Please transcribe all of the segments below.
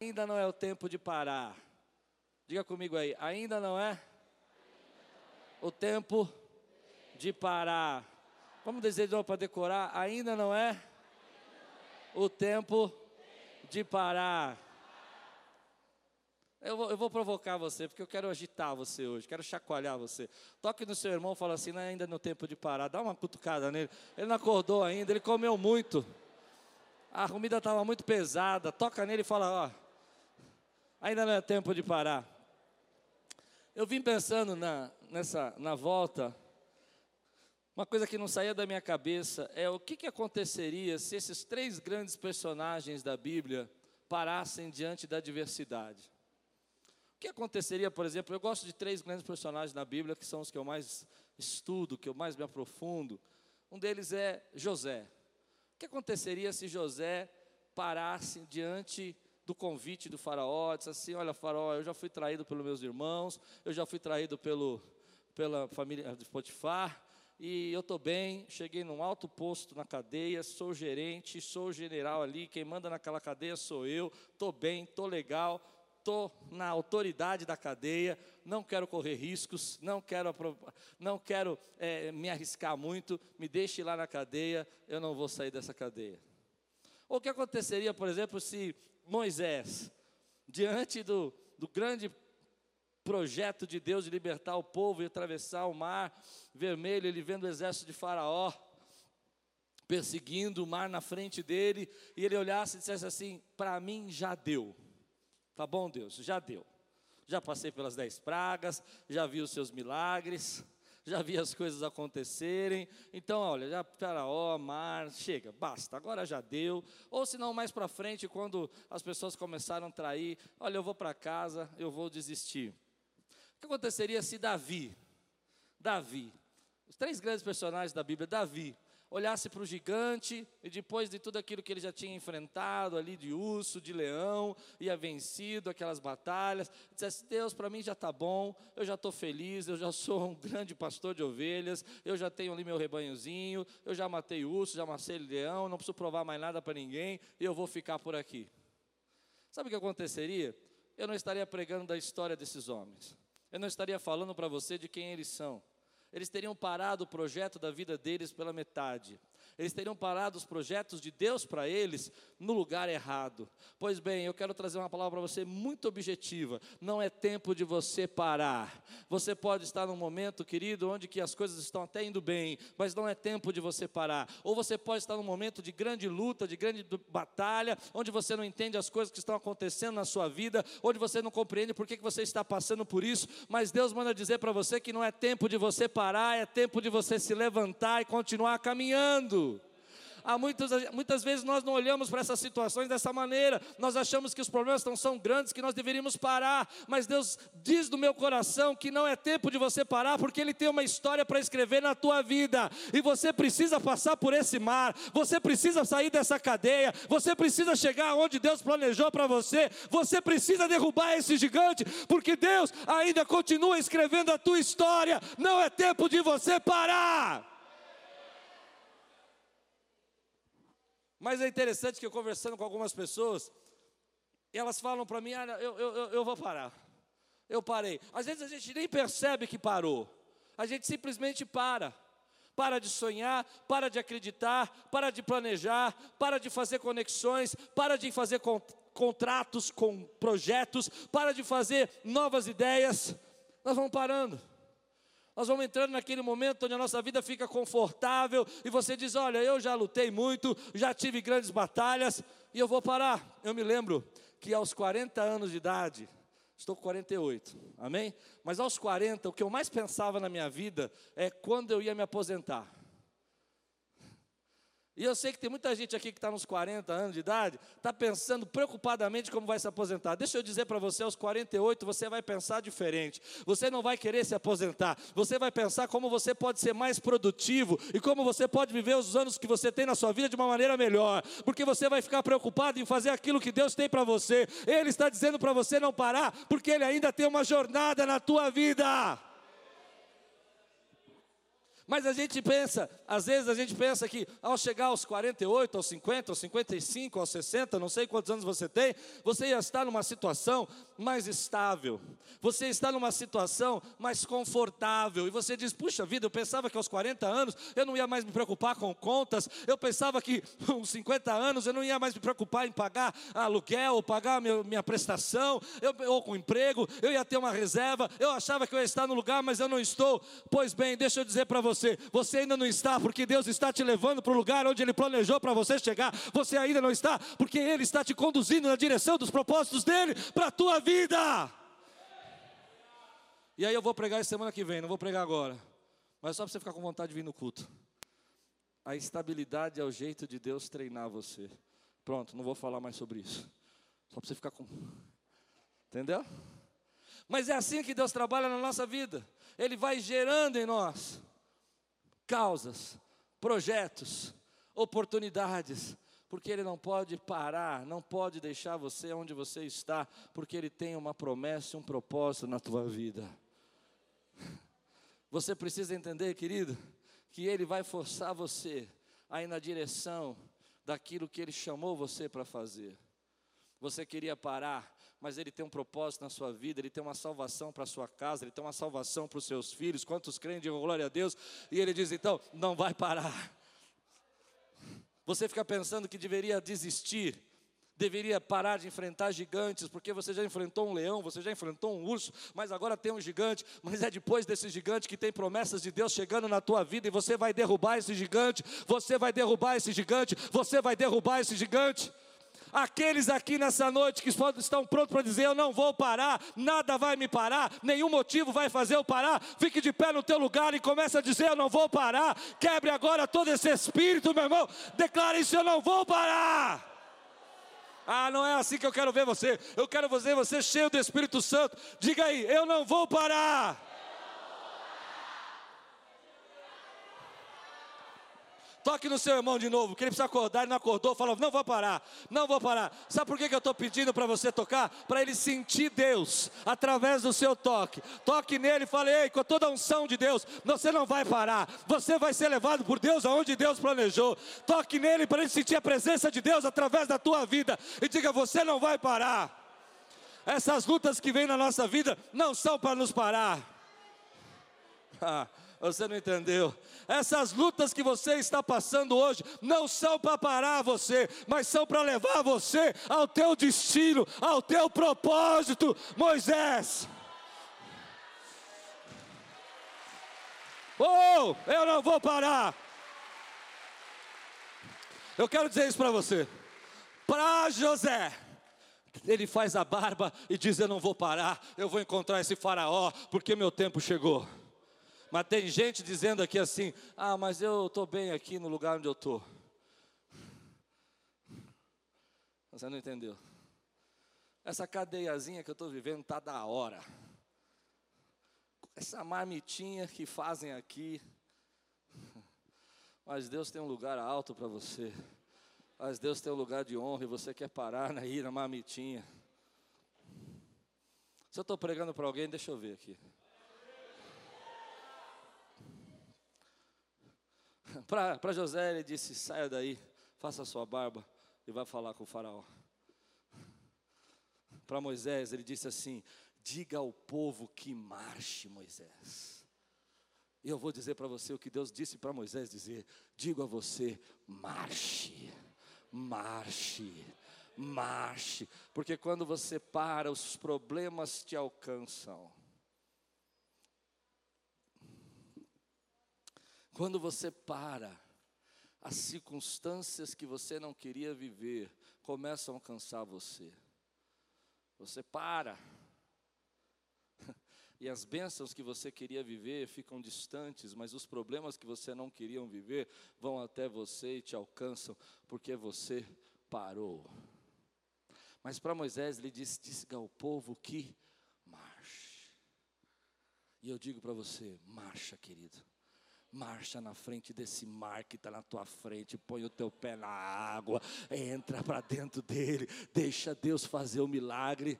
Ainda não é o tempo de parar. Diga comigo aí, ainda não é o tempo de parar. Vamos dizer de novo para decorar, ainda não é o tempo de parar. Eu vou, eu vou, provocar você, porque eu quero agitar você hoje, quero chacoalhar você. Toque no seu irmão fala assim, não é ainda tempo de parar. Dá uma cutucada nele. Ele não acordou ainda, ele comeu muito. A comida estava muito pesada. Toca nele e fala, ó, ainda não é tempo de parar. Eu vim pensando na, nessa, na volta, uma coisa que não saía da minha cabeça é o que, que aconteceria se esses três grandes personagens da Bíblia parassem diante da diversidade. O que aconteceria, por exemplo, eu gosto de três grandes personagens na Bíblia, que são os que eu mais estudo, que eu mais me aprofundo. Um deles é José. O que aconteceria se José parasse diante do convite do faraó, disse assim, olha faraó, eu já fui traído pelos meus irmãos, eu já fui traído pelo, pela família de Potifar, e eu estou bem, cheguei num alto posto na cadeia, sou gerente, sou general ali, quem manda naquela cadeia sou eu, estou bem, estou legal, estou na autoridade da cadeia, não quero correr riscos, não quero, não quero é, me arriscar muito, me deixe lá na cadeia, eu não vou sair dessa cadeia. O que aconteceria, por exemplo, se Moisés, diante do, do grande projeto de Deus de libertar o povo e atravessar o mar vermelho, ele vendo o exército de Faraó, perseguindo o mar na frente dele, e ele olhasse e dissesse assim: Para mim já deu. Tá bom, Deus, já deu. Já passei pelas dez pragas, já vi os seus milagres, já vi as coisas acontecerem. Então, olha, já Faraó, mar, chega, basta, agora já deu. Ou se não, mais para frente, quando as pessoas começaram a trair, olha, eu vou para casa, eu vou desistir. O que aconteceria se Davi, Davi, os três grandes personagens da Bíblia, Davi, olhasse para o gigante e depois de tudo aquilo que ele já tinha enfrentado ali de urso, de leão, ia vencido aquelas batalhas, dissesse: Deus, para mim já está bom, eu já estou feliz, eu já sou um grande pastor de ovelhas, eu já tenho ali meu rebanhozinho, eu já matei urso, já matei leão, não preciso provar mais nada para ninguém e eu vou ficar por aqui. Sabe o que aconteceria? Eu não estaria pregando da história desses homens, eu não estaria falando para você de quem eles são eles teriam parado o projeto da vida deles pela metade. Eles teriam parado os projetos de Deus para eles no lugar errado. Pois bem, eu quero trazer uma palavra para você muito objetiva. Não é tempo de você parar. Você pode estar num momento, querido, onde que as coisas estão até indo bem, mas não é tempo de você parar. Ou você pode estar num momento de grande luta, de grande batalha, onde você não entende as coisas que estão acontecendo na sua vida, onde você não compreende por que, que você está passando por isso, mas Deus manda dizer para você que não é tempo de você parar, é tempo de você se levantar e continuar caminhando. Há muitas, muitas vezes nós não olhamos para essas situações dessa maneira, nós achamos que os problemas não são grandes, que nós deveríamos parar, mas Deus diz do meu coração que não é tempo de você parar, porque Ele tem uma história para escrever na tua vida, e você precisa passar por esse mar, você precisa sair dessa cadeia, você precisa chegar onde Deus planejou para você, você precisa derrubar esse gigante, porque Deus ainda continua escrevendo a tua história, não é tempo de você parar. Mas é interessante que eu conversando com algumas pessoas, elas falam para mim, ah, eu, eu, eu vou parar. Eu parei. Às vezes a gente nem percebe que parou. A gente simplesmente para. Para de sonhar, para de acreditar, para de planejar, para de fazer conexões, para de fazer contratos com projetos, para de fazer novas ideias. Nós vamos parando. Nós vamos entrando naquele momento onde a nossa vida fica confortável e você diz: Olha, eu já lutei muito, já tive grandes batalhas e eu vou parar. Eu me lembro que aos 40 anos de idade, estou com 48, amém? Mas aos 40, o que eu mais pensava na minha vida é quando eu ia me aposentar. E eu sei que tem muita gente aqui que está nos 40 anos de idade, está pensando preocupadamente como vai se aposentar. Deixa eu dizer para você, aos 48 você vai pensar diferente. Você não vai querer se aposentar. Você vai pensar como você pode ser mais produtivo e como você pode viver os anos que você tem na sua vida de uma maneira melhor. Porque você vai ficar preocupado em fazer aquilo que Deus tem para você. Ele está dizendo para você não parar, porque Ele ainda tem uma jornada na tua vida. Mas a gente pensa, às vezes a gente pensa que ao chegar aos 48, aos 50, aos 55, aos 60, não sei quantos anos você tem, você ia estar numa situação mais estável, você está numa situação mais confortável, e você diz: puxa vida, eu pensava que aos 40 anos eu não ia mais me preocupar com contas, eu pensava que aos 50 anos eu não ia mais me preocupar em pagar aluguel, pagar minha, prestação, eu, ou com emprego, eu ia ter uma reserva, eu achava que eu ia estar no lugar, mas eu não estou. Pois bem, deixa eu dizer para você você. Você ainda não está porque Deus está te levando para o lugar onde Ele planejou para você chegar. Você ainda não está porque Ele está te conduzindo na direção dos propósitos dele para a tua vida. E aí eu vou pregar semana que vem, não vou pregar agora. Mas só para você ficar com vontade de vir no culto. A estabilidade é o jeito de Deus treinar você. Pronto, não vou falar mais sobre isso. Só para você ficar com. Entendeu? Mas é assim que Deus trabalha na nossa vida. Ele vai gerando em nós causas, projetos, oportunidades, porque Ele não pode parar, não pode deixar você onde você está, porque Ele tem uma promessa e um propósito na tua vida. Você precisa entender, querido, que Ele vai forçar você a ir na direção daquilo que Ele chamou você para fazer. Você queria parar, mas Ele tem um propósito na sua vida, Ele tem uma salvação para a sua casa, Ele tem uma salvação para os seus filhos. Quantos creem, digam glória a Deus. E Ele diz: então, não vai parar. Você fica pensando que deveria desistir, deveria parar de enfrentar gigantes, porque você já enfrentou um leão, você já enfrentou um urso, mas agora tem um gigante, mas é depois desse gigante que tem promessas de Deus chegando na tua vida e você vai derrubar esse gigante, você vai derrubar esse gigante, você vai derrubar esse gigante. Aqueles aqui nessa noite que estão prontos para dizer: Eu não vou parar, nada vai me parar, nenhum motivo vai fazer eu parar. Fique de pé no teu lugar e comece a dizer: Eu não vou parar. Quebre agora todo esse espírito, meu irmão. Declare isso: Eu não vou parar. Ah, não é assim que eu quero ver você. Eu quero ver você cheio do Espírito Santo. Diga aí: Eu não vou parar. Toque no seu irmão de novo, que ele precisa acordar, ele não acordou, fala, não vou parar, não vou parar. Sabe por que, que eu estou pedindo para você tocar? Para ele sentir Deus através do seu toque. Toque nele e fale, ei, com toda a unção de Deus, você não vai parar, você vai ser levado por Deus aonde Deus planejou. Toque nele para ele sentir a presença de Deus através da tua vida e diga, você não vai parar. Essas lutas que vêm na nossa vida não são para nos parar. Você não entendeu? Essas lutas que você está passando hoje não são para parar você, mas são para levar você ao teu destino, ao teu propósito, Moisés. Oh, eu não vou parar. Eu quero dizer isso para você. Para José, ele faz a barba e diz: Eu não vou parar, eu vou encontrar esse faraó, porque meu tempo chegou. Mas tem gente dizendo aqui assim: ah, mas eu estou bem aqui no lugar onde eu estou. Você não entendeu? Essa cadeiazinha que eu estou vivendo está da hora. Essa marmitinha que fazem aqui. Mas Deus tem um lugar alto para você. Mas Deus tem um lugar de honra e você quer parar na marmitinha. Se eu estou pregando para alguém, deixa eu ver aqui. Para José, ele disse: saia daí, faça sua barba e vá falar com o Faraó. Para Moisés, ele disse assim: diga ao povo que marche, Moisés. E eu vou dizer para você o que Deus disse para Moisés dizer: digo a você, marche, marche, marche, porque quando você para, os problemas te alcançam. Quando você para, as circunstâncias que você não queria viver começam a alcançar você. Você para. E as bênçãos que você queria viver ficam distantes, mas os problemas que você não queria viver vão até você e te alcançam, porque você parou. Mas para Moisés ele disse: diga ao povo que marche. E eu digo para você: marcha, querido. Marcha na frente desse mar que está na tua frente, põe o teu pé na água, entra para dentro dele, deixa Deus fazer o milagre.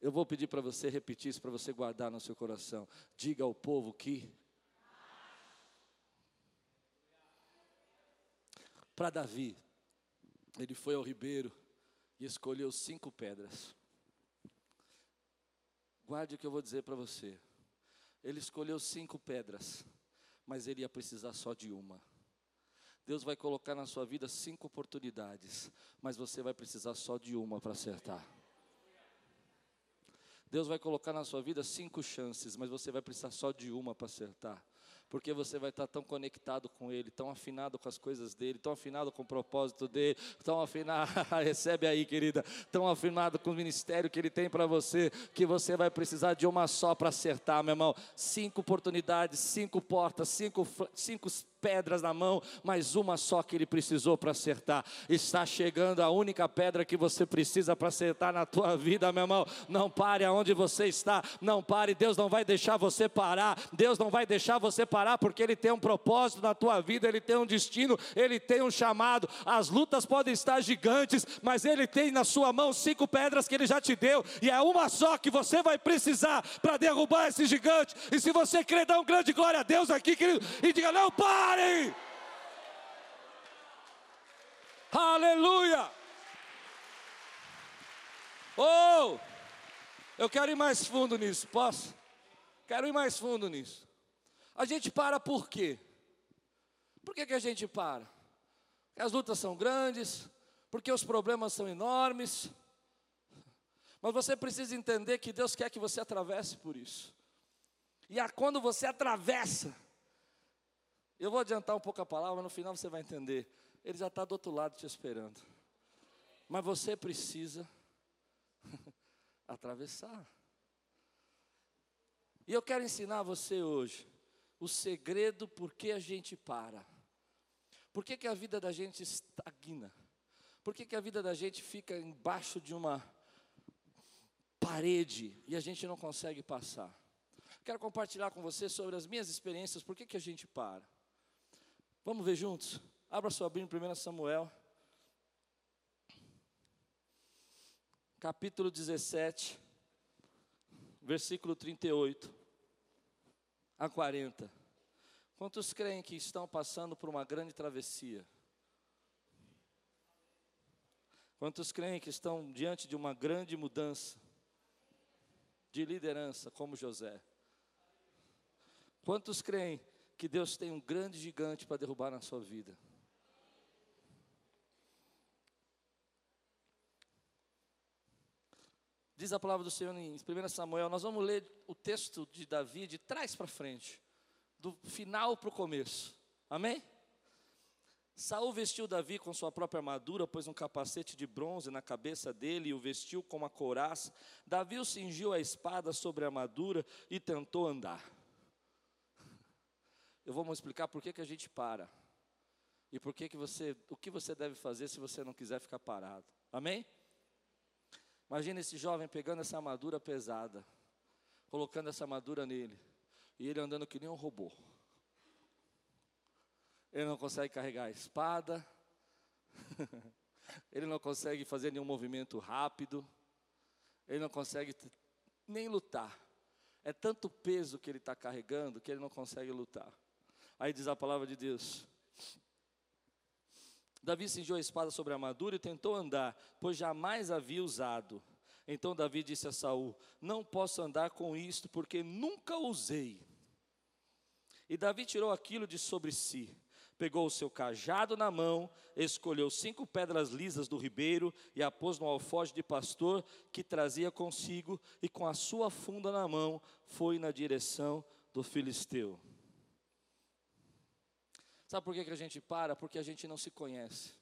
Eu vou pedir para você repetir isso, para você guardar no seu coração. Diga ao povo que. Para Davi, ele foi ao ribeiro e escolheu cinco pedras. Guarde o que eu vou dizer para você. Ele escolheu cinco pedras, mas ele ia precisar só de uma. Deus vai colocar na sua vida cinco oportunidades, mas você vai precisar só de uma para acertar. Deus vai colocar na sua vida cinco chances, mas você vai precisar só de uma para acertar porque você vai estar tão conectado com Ele, tão afinado com as coisas dele, tão afinado com o propósito dele, tão afinado, recebe aí, querida, tão afinado com o ministério que Ele tem para você, que você vai precisar de uma só para acertar, meu irmão. Cinco oportunidades, cinco portas, cinco, cinco pedras na mão, mas uma só que ele precisou para acertar. Está chegando a única pedra que você precisa para acertar na tua vida, meu irmão. Não pare aonde você está, não pare. Deus não vai deixar você parar. Deus não vai deixar você parar porque ele tem um propósito na tua vida, ele tem um destino, ele tem um chamado. As lutas podem estar gigantes, mas ele tem na sua mão cinco pedras que ele já te deu e é uma só que você vai precisar para derrubar esse gigante. E se você crer, dá um grande glória a Deus aqui, querido, e diga: "Não pare pare. Aleluia. Oh, eu quero ir mais fundo nisso, posso? Quero ir mais fundo nisso. A gente para por quê? Por que, que a gente para? Porque as lutas são grandes, porque os problemas são enormes. Mas você precisa entender que Deus quer que você atravesse por isso. E a, quando você atravessa, eu vou adiantar um pouco a palavra, no final você vai entender. Ele já está do outro lado te esperando. Mas você precisa atravessar. E eu quero ensinar você hoje o segredo por que a gente para. Por que, que a vida da gente estagna? Por que, que a vida da gente fica embaixo de uma parede e a gente não consegue passar? Quero compartilhar com você sobre as minhas experiências, por que, que a gente para. Vamos ver juntos? Abra sua Bíblia em 1 Samuel, capítulo 17, versículo 38 a 40. Quantos creem que estão passando por uma grande travessia? Quantos creem que estão diante de uma grande mudança de liderança, como José? Quantos creem que Deus tem um grande gigante para derrubar na sua vida. Diz a palavra do Senhor em 1 Samuel, nós vamos ler o texto de Davi de trás para frente, do final para o começo. Amém? Saul vestiu Davi com sua própria armadura, pôs um capacete de bronze na cabeça dele e o vestiu com uma couraça. Davi o cingiu a espada sobre a armadura e tentou andar eu vou explicar por que, que a gente para. E por que, que você, o que você deve fazer se você não quiser ficar parado. Amém? Imagina esse jovem pegando essa armadura pesada, colocando essa armadura nele, e ele andando que nem um robô. Ele não consegue carregar a espada, ele não consegue fazer nenhum movimento rápido, ele não consegue nem lutar. É tanto peso que ele está carregando que ele não consegue lutar. Aí diz a palavra de Deus. Davi cingiu a espada sobre a armadura e tentou andar, pois jamais havia usado. Então Davi disse a Saul: Não posso andar com isto, porque nunca usei. E Davi tirou aquilo de sobre si, pegou o seu cajado na mão, escolheu cinco pedras lisas do ribeiro e a pôs no alfoge de pastor que trazia consigo, e com a sua funda na mão foi na direção do filisteu. Sabe por que, que a gente para? Porque a gente não se conhece.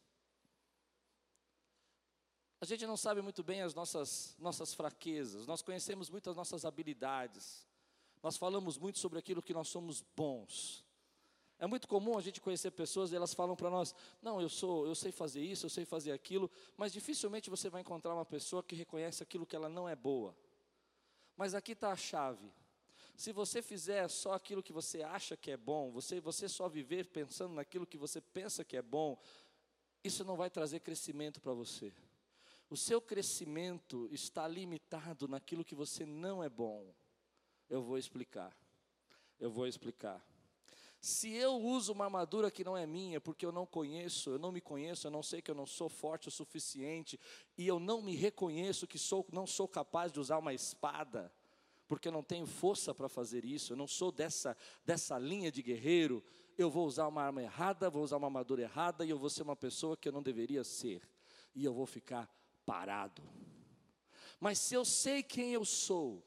A gente não sabe muito bem as nossas, nossas fraquezas, nós conhecemos muito as nossas habilidades, nós falamos muito sobre aquilo que nós somos bons. É muito comum a gente conhecer pessoas e elas falam para nós: "Não, eu sou, eu sei fazer isso, eu sei fazer aquilo", mas dificilmente você vai encontrar uma pessoa que reconhece aquilo que ela não é boa. Mas aqui está a chave. Se você fizer só aquilo que você acha que é bom, você, você só viver pensando naquilo que você pensa que é bom, isso não vai trazer crescimento para você. O seu crescimento está limitado naquilo que você não é bom. Eu vou explicar. Eu vou explicar. Se eu uso uma armadura que não é minha, porque eu não conheço, eu não me conheço, eu não sei que eu não sou forte o suficiente, e eu não me reconheço que sou, não sou capaz de usar uma espada, porque eu não tenho força para fazer isso, eu não sou dessa, dessa linha de guerreiro, eu vou usar uma arma errada, vou usar uma armadura errada, e eu vou ser uma pessoa que eu não deveria ser, e eu vou ficar parado. Mas se eu sei quem eu sou,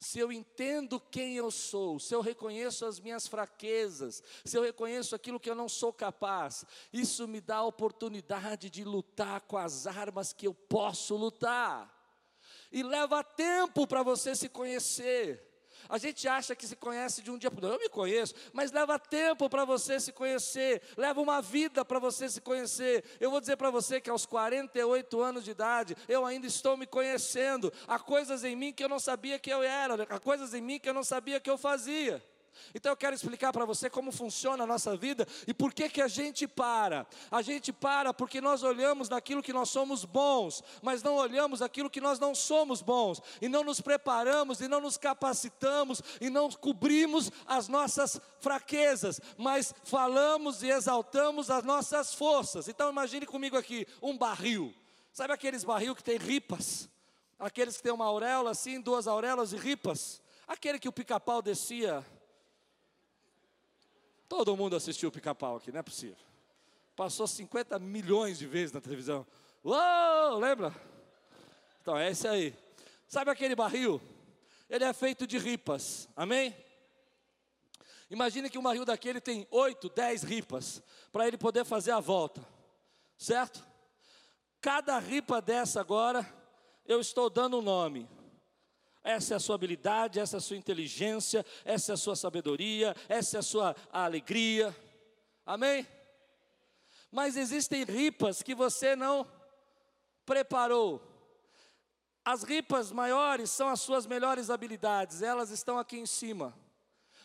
se eu entendo quem eu sou, se eu reconheço as minhas fraquezas, se eu reconheço aquilo que eu não sou capaz, isso me dá a oportunidade de lutar com as armas que eu posso lutar. E leva tempo para você se conhecer. A gente acha que se conhece de um dia para o outro. Eu me conheço, mas leva tempo para você se conhecer, leva uma vida para você se conhecer. Eu vou dizer para você que aos 48 anos de idade, eu ainda estou me conhecendo. Há coisas em mim que eu não sabia que eu era, há coisas em mim que eu não sabia que eu fazia. Então eu quero explicar para você como funciona a nossa vida e por que que a gente para. A gente para porque nós olhamos naquilo que nós somos bons, mas não olhamos aquilo que nós não somos bons e não nos preparamos e não nos capacitamos e não cobrimos as nossas fraquezas, mas falamos e exaltamos as nossas forças. Então imagine comigo aqui um barril. Sabe aqueles barril que tem ripas? Aqueles que tem uma auréola assim, duas auréolas e ripas? Aquele que o pica-pau descia Todo mundo assistiu o pica-pau aqui, não é possível. Passou 50 milhões de vezes na televisão. Uou, lembra? Então é esse aí. Sabe aquele barril? Ele é feito de ripas, amém? Imagine que um barril daquele tem 8, 10 ripas, para ele poder fazer a volta, certo? Cada ripa dessa agora, eu estou dando um nome. Essa é a sua habilidade, essa é a sua inteligência, essa é a sua sabedoria, essa é a sua alegria. Amém? Mas existem ripas que você não preparou. As ripas maiores são as suas melhores habilidades, elas estão aqui em cima.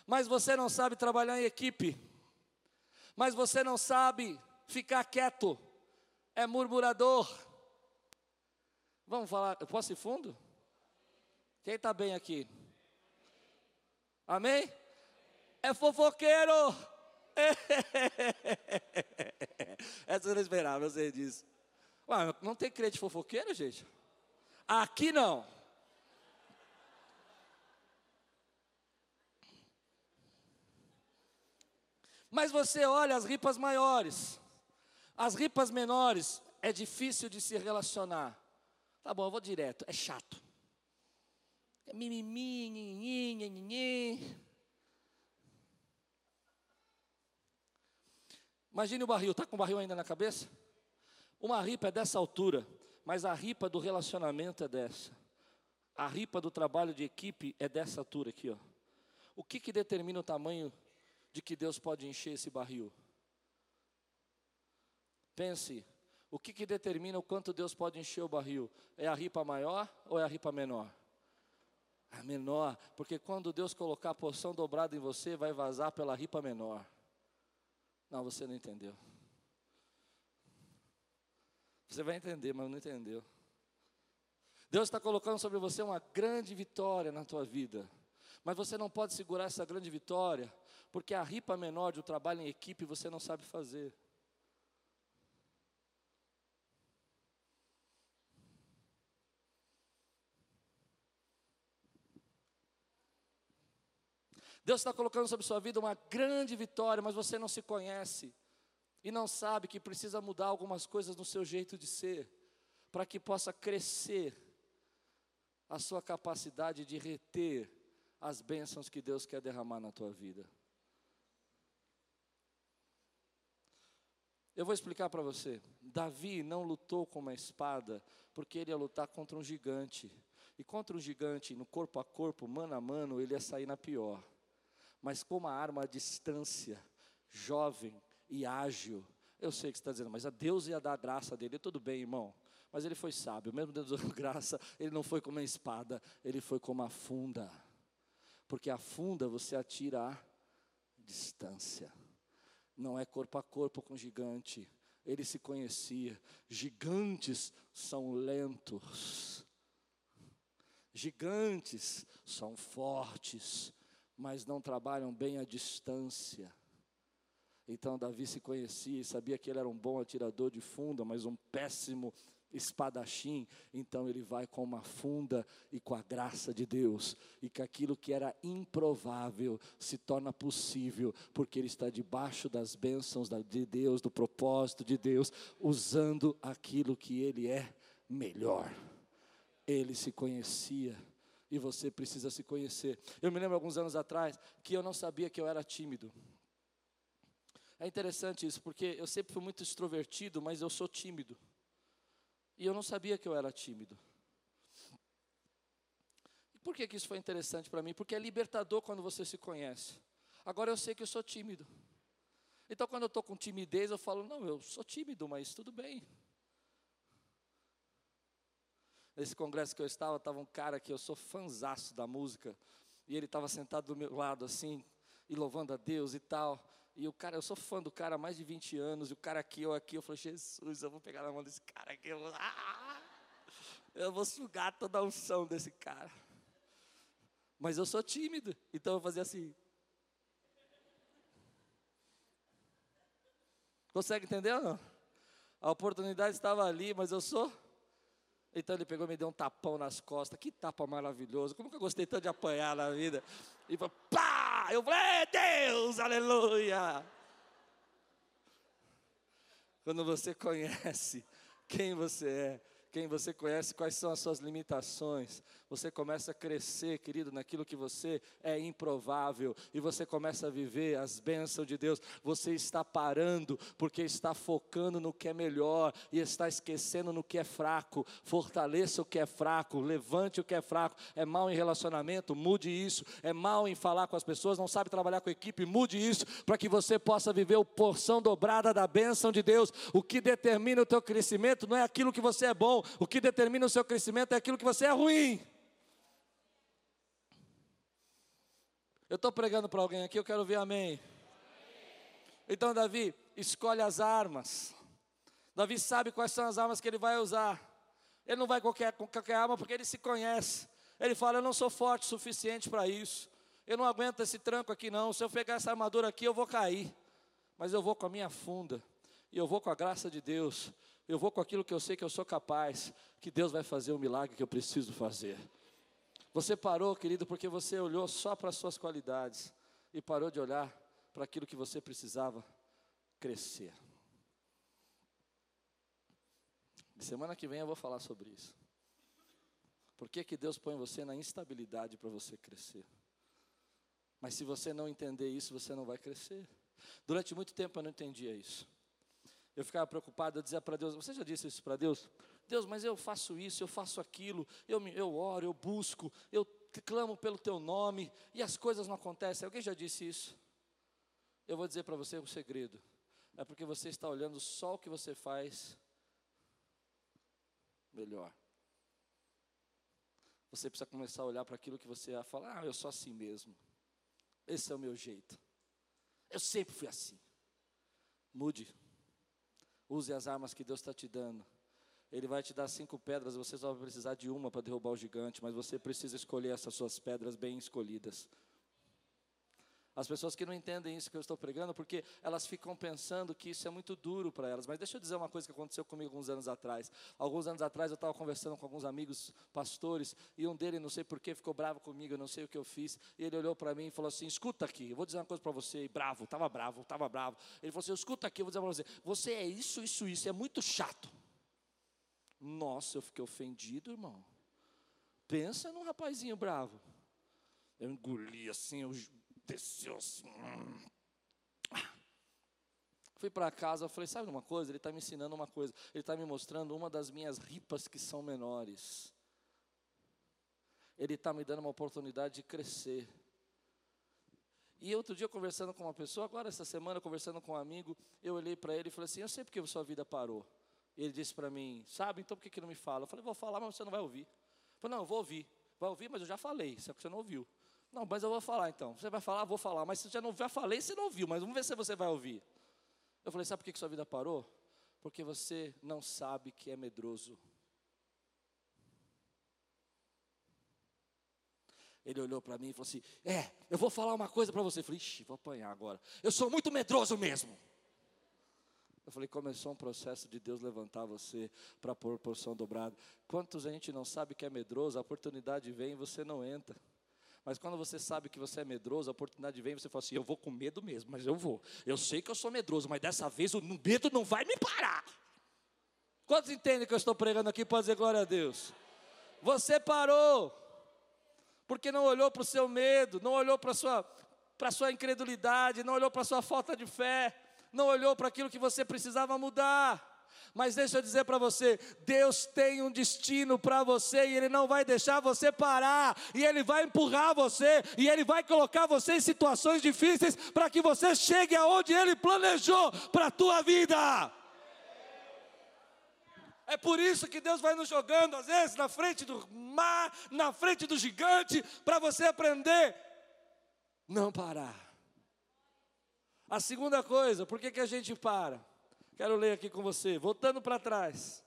Mas você não sabe trabalhar em equipe. Mas você não sabe ficar quieto. É murmurador. Vamos falar, posso ir fundo? Quem está bem aqui? Amém? É fofoqueiro. Essa eu não esperava, você disse. Ué, não tem crente fofoqueiro, gente? Aqui não. Mas você olha as ripas maiores, as ripas menores, é difícil de se relacionar. Tá bom, eu vou direto, é chato. Mimimi, nhinhinhi, nhinhinhi. Imagine o barril, está com o barril ainda na cabeça? Uma ripa é dessa altura, mas a ripa do relacionamento é dessa. A ripa do trabalho de equipe é dessa altura aqui, ó. O que, que determina o tamanho de que Deus pode encher esse barril? Pense, o que, que determina o quanto Deus pode encher o barril? É a ripa maior ou é a ripa menor? A menor, porque quando Deus colocar a porção dobrada em você, vai vazar pela ripa menor. Não, você não entendeu. Você vai entender, mas não entendeu. Deus está colocando sobre você uma grande vitória na tua vida. Mas você não pode segurar essa grande vitória, porque a ripa menor do trabalho em equipe você não sabe fazer. Deus está colocando sobre sua vida uma grande vitória, mas você não se conhece e não sabe que precisa mudar algumas coisas no seu jeito de ser, para que possa crescer a sua capacidade de reter as bênçãos que Deus quer derramar na tua vida. Eu vou explicar para você. Davi não lutou com uma espada, porque ele ia lutar contra um gigante. E contra um gigante, no corpo a corpo, mano a mano, ele ia sair na pior mas como a arma à distância, jovem e ágil. Eu sei que você está dizendo, mas a Deus ia dar a graça dele. Tudo bem, irmão. Mas ele foi sábio, mesmo Deus dando graça, ele não foi como uma espada, ele foi como a funda. Porque a funda você atira a distância. Não é corpo a corpo com gigante. Ele se conhecia. Gigantes são lentos. Gigantes são fortes mas não trabalham bem à distância. Então Davi se conhecia e sabia que ele era um bom atirador de funda, mas um péssimo espadachim, então ele vai com uma funda e com a graça de Deus, e que aquilo que era improvável se torna possível, porque ele está debaixo das bênçãos de Deus, do propósito de Deus, usando aquilo que ele é melhor. Ele se conhecia e você precisa se conhecer. Eu me lembro alguns anos atrás que eu não sabia que eu era tímido. É interessante isso, porque eu sempre fui muito extrovertido, mas eu sou tímido. E eu não sabia que eu era tímido. E por que, que isso foi interessante para mim? Porque é libertador quando você se conhece. Agora eu sei que eu sou tímido. Então quando eu estou com timidez, eu falo, não, eu sou tímido, mas tudo bem. Nesse congresso que eu estava, estava um cara que eu sou fanzaço da música. E ele estava sentado do meu lado assim, e louvando a Deus e tal. E o cara, eu sou fã do cara há mais de 20 anos, e o cara aqui, eu aqui, eu falei, Jesus, eu vou pegar na mão desse cara aqui, eu vou, ah, eu vou sugar toda a unção desse cara. Mas eu sou tímido, então eu fazer assim. Consegue entender ou não? A oportunidade estava ali, mas eu sou. Então ele pegou e me deu um tapão nas costas. Que tapa maravilhoso. Como que eu gostei tanto de apanhar na vida. E falou, pá! Eu falei, Deus, aleluia. Quando você conhece quem você é, quem você conhece, quais são as suas limitações. Você começa a crescer, querido, naquilo que você é improvável, e você começa a viver as bênçãos de Deus. Você está parando, porque está focando no que é melhor e está esquecendo no que é fraco. Fortaleça o que é fraco, levante o que é fraco. É mal em relacionamento, mude isso. É mal em falar com as pessoas, não sabe trabalhar com a equipe, mude isso, para que você possa viver a porção dobrada da bênção de Deus. O que determina o teu crescimento não é aquilo que você é bom, o que determina o seu crescimento é aquilo que você é ruim. Eu estou pregando para alguém aqui, eu quero ver amém. Então, Davi, escolhe as armas. Davi sabe quais são as armas que ele vai usar. Ele não vai qualquer, com qualquer arma porque ele se conhece. Ele fala: Eu não sou forte o suficiente para isso. Eu não aguento esse tranco aqui, não. Se eu pegar essa armadura aqui, eu vou cair. Mas eu vou com a minha funda. E eu vou com a graça de Deus eu vou com aquilo que eu sei que eu sou capaz, que Deus vai fazer o milagre que eu preciso fazer. Você parou, querido, porque você olhou só para as suas qualidades e parou de olhar para aquilo que você precisava crescer. Semana que vem eu vou falar sobre isso. Por que, que Deus põe você na instabilidade para você crescer? Mas se você não entender isso, você não vai crescer. Durante muito tempo eu não entendia isso. Eu ficava preocupado, eu dizia para Deus, você já disse isso para Deus? Deus, mas eu faço isso, eu faço aquilo, eu, me, eu oro, eu busco, eu clamo pelo teu nome e as coisas não acontecem. Alguém já disse isso? Eu vou dizer para você um segredo. É porque você está olhando só o que você faz melhor. Você precisa começar a olhar para aquilo que você ia falar, ah, eu sou assim mesmo. Esse é o meu jeito. Eu sempre fui assim. Mude. Use as armas que Deus está te dando. Ele vai te dar cinco pedras, você só vai precisar de uma para derrubar o gigante, mas você precisa escolher essas suas pedras bem escolhidas. As pessoas que não entendem isso que eu estou pregando, porque elas ficam pensando que isso é muito duro para elas. Mas deixa eu dizer uma coisa que aconteceu comigo alguns anos atrás. Alguns anos atrás eu estava conversando com alguns amigos pastores, e um deles, não sei porquê, ficou bravo comigo, eu não sei o que eu fiz. E ele olhou para mim e falou assim: Escuta aqui, eu vou dizer uma coisa para você. E bravo, estava bravo, estava bravo. Ele falou assim: Escuta aqui, eu vou dizer para você: Você é isso, isso, isso, é muito chato. Nossa, eu fiquei ofendido, irmão. Pensa num rapazinho bravo. Eu engoli assim, eu assim. Fui para casa, falei, sabe uma coisa? Ele está me ensinando uma coisa. Ele está me mostrando uma das minhas ripas que são menores. Ele está me dando uma oportunidade de crescer. E outro dia, conversando com uma pessoa, agora essa semana, conversando com um amigo, eu olhei para ele e falei assim: Eu sei porque a sua vida parou. Ele disse para mim: Sabe, então por que, que não me fala? Eu falei: Vou falar, mas você não vai ouvir. Eu falei: Não, eu vou ouvir. Vai ouvir, mas eu já falei, só que você não ouviu. Não, mas eu vou falar então. Você vai falar, vou falar. Mas você já não já falei, você não ouviu, mas vamos ver se você vai ouvir. Eu falei, sabe por que sua vida parou? Porque você não sabe que é medroso. Ele olhou para mim e falou assim: É, eu vou falar uma coisa para você. Eu falei: Ixi, vou apanhar agora. Eu sou muito medroso mesmo. Eu falei: Começou um processo de Deus levantar você para pôr porção dobrada. Quantos a gente não sabe que é medroso? A oportunidade vem e você não entra. Mas quando você sabe que você é medroso, a oportunidade vem e você fala assim: Eu vou com medo mesmo, mas eu vou. Eu sei que eu sou medroso, mas dessa vez o medo não vai me parar. Quantos entendem que eu estou pregando aqui? Pode dizer glória a Deus. Você parou porque não olhou para o seu medo, não olhou para a sua, para a sua incredulidade, não olhou para a sua falta de fé, não olhou para aquilo que você precisava mudar. Mas deixa eu dizer para você: Deus tem um destino para você e Ele não vai deixar você parar, e Ele vai empurrar você, e Ele vai colocar você em situações difíceis para que você chegue aonde Ele planejou para a tua vida. É por isso que Deus vai nos jogando, às vezes, na frente do mar, na frente do gigante, para você aprender não parar. A segunda coisa, por que, que a gente para? Quero ler aqui com você, voltando para trás.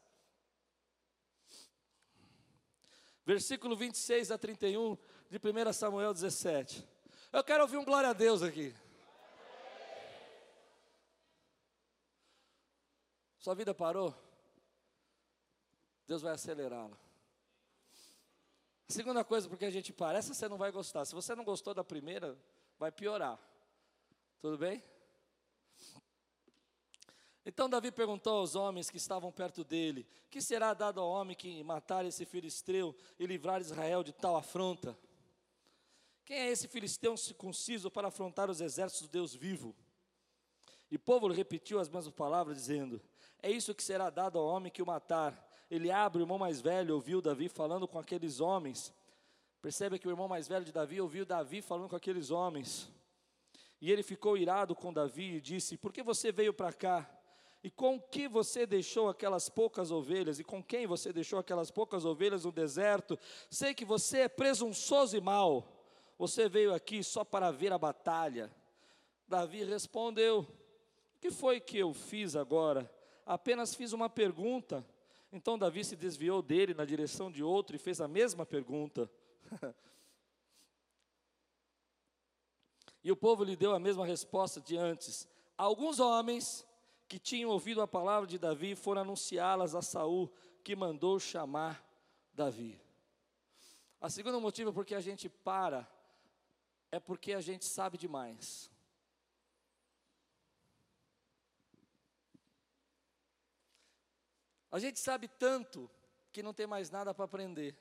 Versículo 26 a 31 de 1 Samuel 17. Eu quero ouvir um glória a Deus aqui. Sua vida parou? Deus vai acelerá-la. A segunda coisa, porque a gente para, essa você não vai gostar. Se você não gostou da primeira, vai piorar. Tudo bem? Então Davi perguntou aos homens que estavam perto dele: Que será dado ao homem que matar esse filisteu e livrar Israel de tal afronta? Quem é esse filisteu circunciso para afrontar os exércitos do Deus vivo? E o povo repetiu as mesmas palavras, dizendo: É isso que será dado ao homem que o matar Eliabe, o irmão mais velho, ouviu Davi falando com aqueles homens. Percebe que o irmão mais velho de Davi ouviu Davi falando com aqueles homens. E ele ficou irado com Davi e disse: Por que você veio para cá? E com que você deixou aquelas poucas ovelhas? E com quem você deixou aquelas poucas ovelhas no deserto? Sei que você é presunçoso e mau. Você veio aqui só para ver a batalha. Davi respondeu: O que foi que eu fiz agora? Apenas fiz uma pergunta. Então Davi se desviou dele na direção de outro e fez a mesma pergunta. e o povo lhe deu a mesma resposta de antes. Alguns homens que tinham ouvido a palavra de Davi foram anunciá-las a Saul, que mandou chamar Davi. A segunda motivo porque a gente para é porque a gente sabe demais. A gente sabe tanto que não tem mais nada para aprender.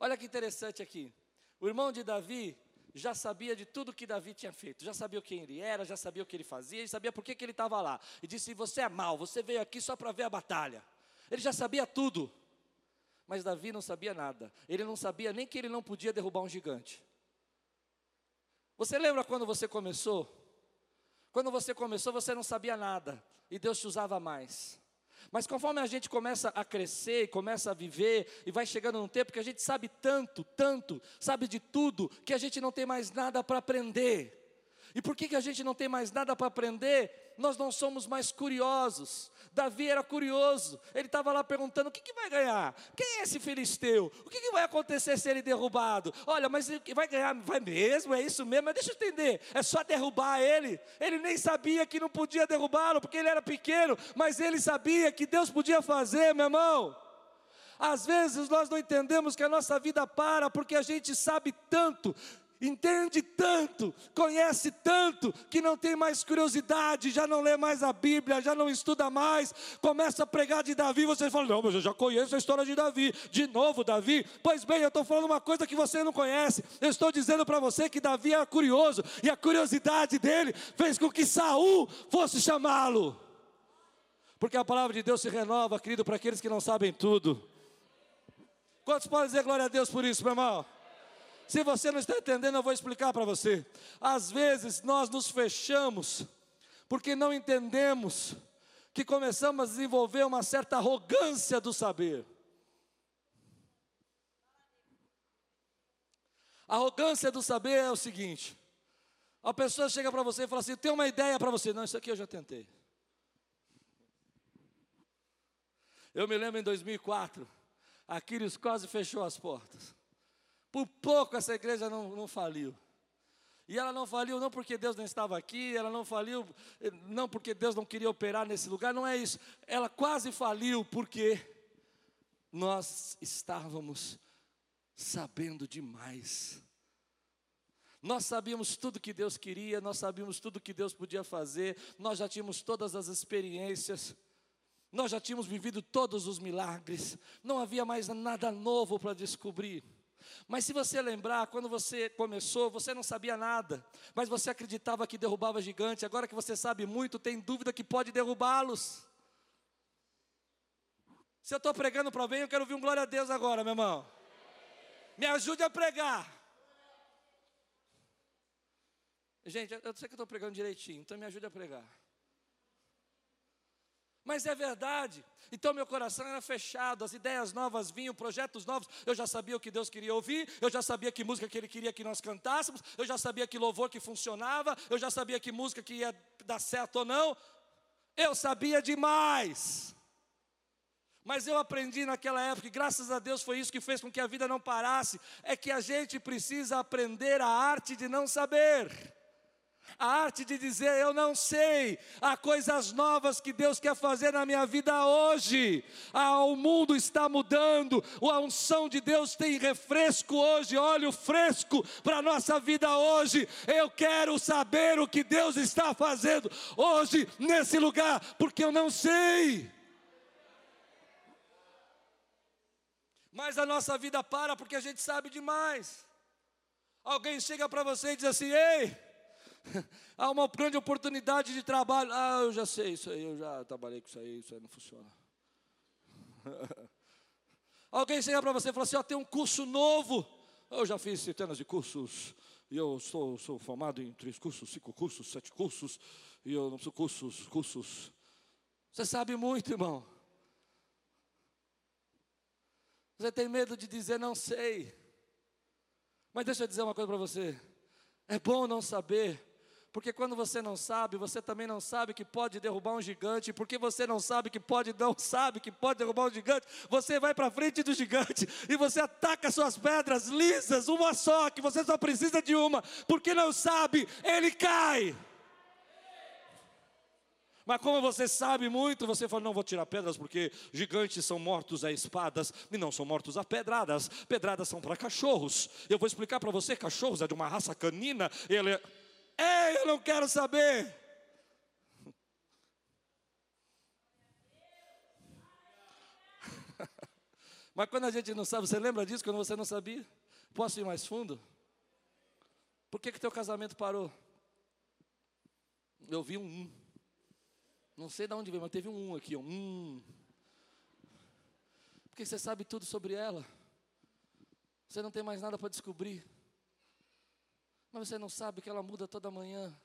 Olha que interessante aqui. O irmão de Davi já sabia de tudo que Davi tinha feito, já sabia quem ele era, já sabia o que ele fazia, e sabia por que, que ele estava lá. E disse: Você é mau, você veio aqui só para ver a batalha. Ele já sabia tudo. Mas Davi não sabia nada. Ele não sabia nem que ele não podia derrubar um gigante. Você lembra quando você começou? Quando você começou, você não sabia nada e Deus te usava mais. Mas conforme a gente começa a crescer, começa a viver, e vai chegando num tempo que a gente sabe tanto, tanto, sabe de tudo, que a gente não tem mais nada para aprender. E por que, que a gente não tem mais nada para aprender? Nós não somos mais curiosos. Davi era curioso, ele estava lá perguntando: o que, que vai ganhar? Quem é esse filisteu? O que, que vai acontecer se ele derrubado? Olha, mas vai ganhar, vai mesmo? É isso mesmo? Mas deixa eu entender: é só derrubar ele. Ele nem sabia que não podia derrubá-lo, porque ele era pequeno, mas ele sabia que Deus podia fazer, meu irmão. Às vezes nós não entendemos que a nossa vida para porque a gente sabe tanto entende tanto, conhece tanto, que não tem mais curiosidade, já não lê mais a Bíblia, já não estuda mais, começa a pregar de Davi, você fala, não, mas eu já conheço a história de Davi, de novo Davi, pois bem, eu estou falando uma coisa que você não conhece, eu estou dizendo para você que Davi era curioso, e a curiosidade dele fez com que Saul fosse chamá-lo, porque a palavra de Deus se renova, querido, para aqueles que não sabem tudo, quantos podem dizer glória a Deus por isso, meu irmão? Se você não está entendendo, eu vou explicar para você. Às vezes nós nos fechamos porque não entendemos que começamos a desenvolver uma certa arrogância do saber. A arrogância do saber é o seguinte: a pessoa chega para você e fala assim: tem uma ideia para você. Não, isso aqui eu já tentei. Eu me lembro em 2004, Aquiles quase fechou as portas. Por pouco essa igreja não, não faliu. E ela não faliu não porque Deus não estava aqui, ela não faliu eh, não porque Deus não queria operar nesse lugar, não é isso. Ela quase faliu porque nós estávamos sabendo demais. Nós sabíamos tudo que Deus queria, nós sabíamos tudo que Deus podia fazer, nós já tínhamos todas as experiências, nós já tínhamos vivido todos os milagres, não havia mais nada novo para descobrir. Mas se você lembrar, quando você começou, você não sabia nada, mas você acreditava que derrubava gigante, agora que você sabe muito, tem dúvida que pode derrubá-los. Se eu estou pregando para bem, eu quero ouvir um glória a Deus agora, meu irmão. Me ajude a pregar. Gente, eu sei que eu estou pregando direitinho, então me ajude a pregar. Mas é verdade. Então meu coração era fechado, as ideias novas vinham, projetos novos. Eu já sabia o que Deus queria ouvir, eu já sabia que música que Ele queria que nós cantássemos, eu já sabia que louvor que funcionava, eu já sabia que música que ia dar certo ou não. Eu sabia demais. Mas eu aprendi naquela época, e graças a Deus foi isso que fez com que a vida não parasse, é que a gente precisa aprender a arte de não saber a arte de dizer eu não sei, há coisas novas que Deus quer fazer na minha vida hoje, ah, o mundo está mudando, a unção de Deus tem refresco hoje, óleo fresco para a nossa vida hoje. Eu quero saber o que Deus está fazendo hoje nesse lugar, porque eu não sei. Mas a nossa vida para porque a gente sabe demais. Alguém chega para você e diz assim: Ei, Há uma grande oportunidade de trabalho. Ah, eu já sei isso aí, eu já trabalhei com isso aí, isso aí não funciona. Alguém chega para você e fala assim: ó, tem um curso novo. Eu já fiz centenas de cursos, e eu sou, sou formado em três cursos, cinco cursos, sete cursos, e eu não sou cursos, cursos. Você sabe muito, irmão. Você tem medo de dizer não sei. Mas deixa eu dizer uma coisa para você. É bom não saber, porque quando você não sabe, você também não sabe que pode derrubar um gigante. Porque você não sabe que pode, não sabe que pode derrubar um gigante, você vai para frente do gigante e você ataca suas pedras lisas, uma só, que você só precisa de uma. Porque não sabe, ele cai. Mas como você sabe muito, você fala: não vou tirar pedras porque gigantes são mortos a espadas e não são mortos a pedradas. Pedradas são para cachorros. Eu vou explicar para você: cachorros é de uma raça canina. Ele é Ei, eu não quero saber. Mas quando a gente não sabe, você lembra disso quando você não sabia? Posso ir mais fundo? Por que que teu casamento parou? Eu vi um um. Não sei de onde veio, mas teve um um aqui, um. um. Porque você sabe tudo sobre ela. Você não tem mais nada para descobrir. Mas você não sabe que ela muda toda manhã.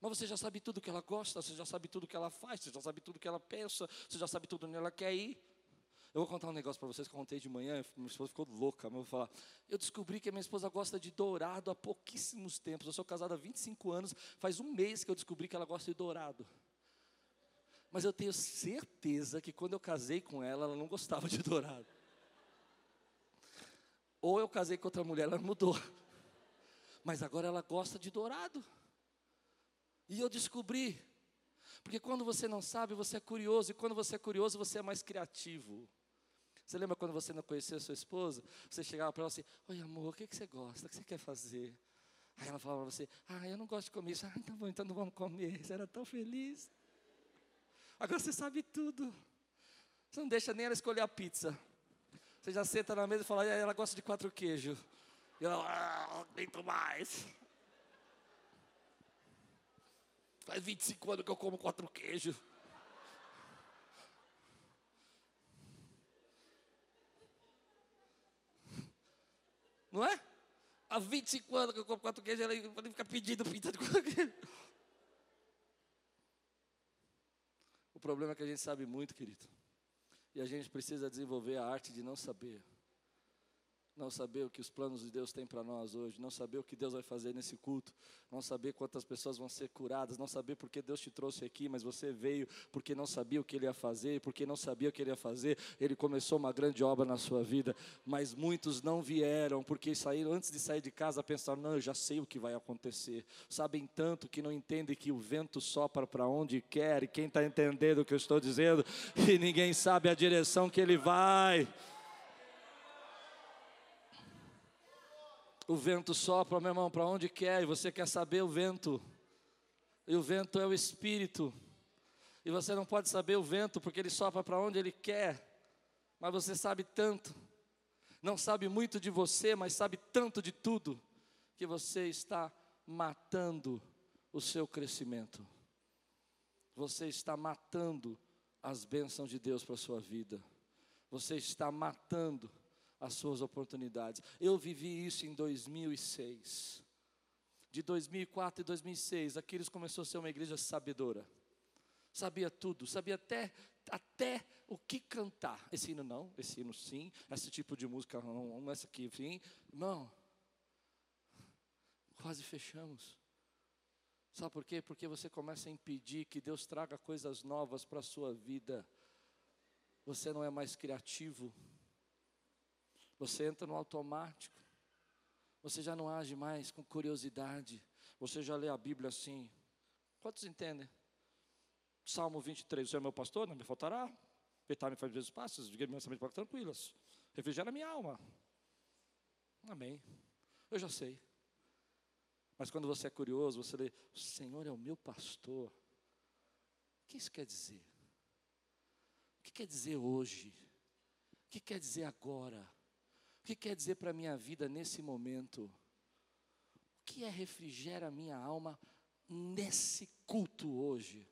Mas você já sabe tudo que ela gosta, você já sabe tudo que ela faz, você já sabe tudo que ela pensa, você já sabe tudo onde ela quer ir. Eu vou contar um negócio para vocês que eu contei de manhã, minha esposa ficou louca, mas eu vou falar. Eu descobri que a minha esposa gosta de dourado há pouquíssimos tempos. Eu sou casado há 25 anos, faz um mês que eu descobri que ela gosta de dourado. Mas eu tenho certeza que quando eu casei com ela, ela não gostava de dourado. Ou eu casei com outra mulher, ela mudou. Mas agora ela gosta de dourado. E eu descobri. Porque quando você não sabe, você é curioso. E quando você é curioso, você é mais criativo. Você lembra quando você não conhecia a sua esposa? Você chegava para ela assim: Oi, amor, o que, que você gosta? O que você quer fazer? Aí ela falava para você: Ah, eu não gosto de comer isso. Ah, então bom, então não vamos comer. Você era tão feliz. Agora você sabe tudo. Você não deixa nem ela escolher a pizza. Você já senta na mesa e fala, ela gosta de quatro queijos. E ela, ah, mais. Faz 25 anos que eu como quatro queijos. Não é? Há 25 anos que eu como quatro queijos, ela fica pedindo pizza de quatro queijos. O problema é que a gente sabe muito, querido. E a gente precisa desenvolver a arte de não saber. Não saber o que os planos de Deus têm para nós hoje, não saber o que Deus vai fazer nesse culto, não saber quantas pessoas vão ser curadas, não saber porque Deus te trouxe aqui, mas você veio porque não sabia o que Ele ia fazer, porque não sabia o que Ele ia fazer, Ele começou uma grande obra na sua vida, mas muitos não vieram porque saíram antes de sair de casa pensaram, não, eu já sei o que vai acontecer, sabem tanto que não entendem que o vento sopra para onde quer, e quem está entendendo o que eu estou dizendo, e ninguém sabe a direção que Ele vai. O vento sopra, meu irmão, para onde quer, e você quer saber o vento. E o vento é o espírito. E você não pode saber o vento porque ele sopra para onde ele quer. Mas você sabe tanto. Não sabe muito de você, mas sabe tanto de tudo que você está matando o seu crescimento. Você está matando as bênçãos de Deus para a sua vida. Você está matando as suas oportunidades. Eu vivi isso em 2006. De 2004 e 2006, Aquiles começou a ser uma igreja sabedora. Sabia tudo, sabia até, até o que cantar. Esse hino não, esse hino sim, esse tipo de música não, essa aqui, sim. Não. Quase fechamos. Sabe por quê? Porque você começa a impedir que Deus traga coisas novas para a sua vida. Você não é mais criativo você entra no automático. Você já não age mais com curiosidade. Você já lê a Bíblia assim. Quantos entendem? Salmo 23, o Senhor é meu pastor, não me faltará. Peitar-me faz vezes passos, diga me para tranquilas. Refrigera minha alma. Amém. Eu já sei. Mas quando você é curioso, você lê, o Senhor é o meu pastor. O que isso quer dizer? O que quer dizer hoje? O que quer dizer agora? O que quer dizer para a minha vida nesse momento? O que é refrigera a minha alma nesse culto hoje?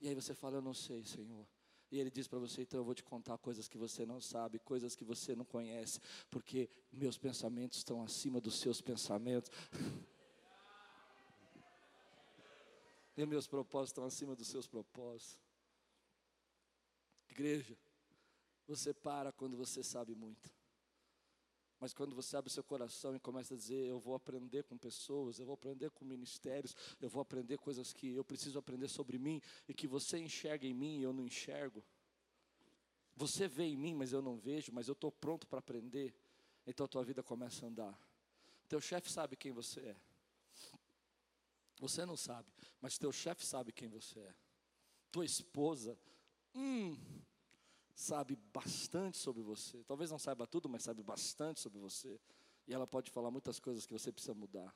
E aí você fala, eu não sei, Senhor. E ele diz para você, então eu vou te contar coisas que você não sabe, coisas que você não conhece, porque meus pensamentos estão acima dos seus pensamentos. e meus propósitos estão acima dos seus propósitos. Igreja, você para quando você sabe muito. Mas quando você abre seu coração e começa a dizer, eu vou aprender com pessoas, eu vou aprender com ministérios, eu vou aprender coisas que eu preciso aprender sobre mim e que você enxerga em mim e eu não enxergo. Você vê em mim, mas eu não vejo, mas eu estou pronto para aprender. Então a tua vida começa a andar. Teu chefe sabe quem você é. Você não sabe, mas teu chefe sabe quem você é. Tua esposa, hum, sabe bastante sobre você. Talvez não saiba tudo, mas sabe bastante sobre você. E ela pode falar muitas coisas que você precisa mudar.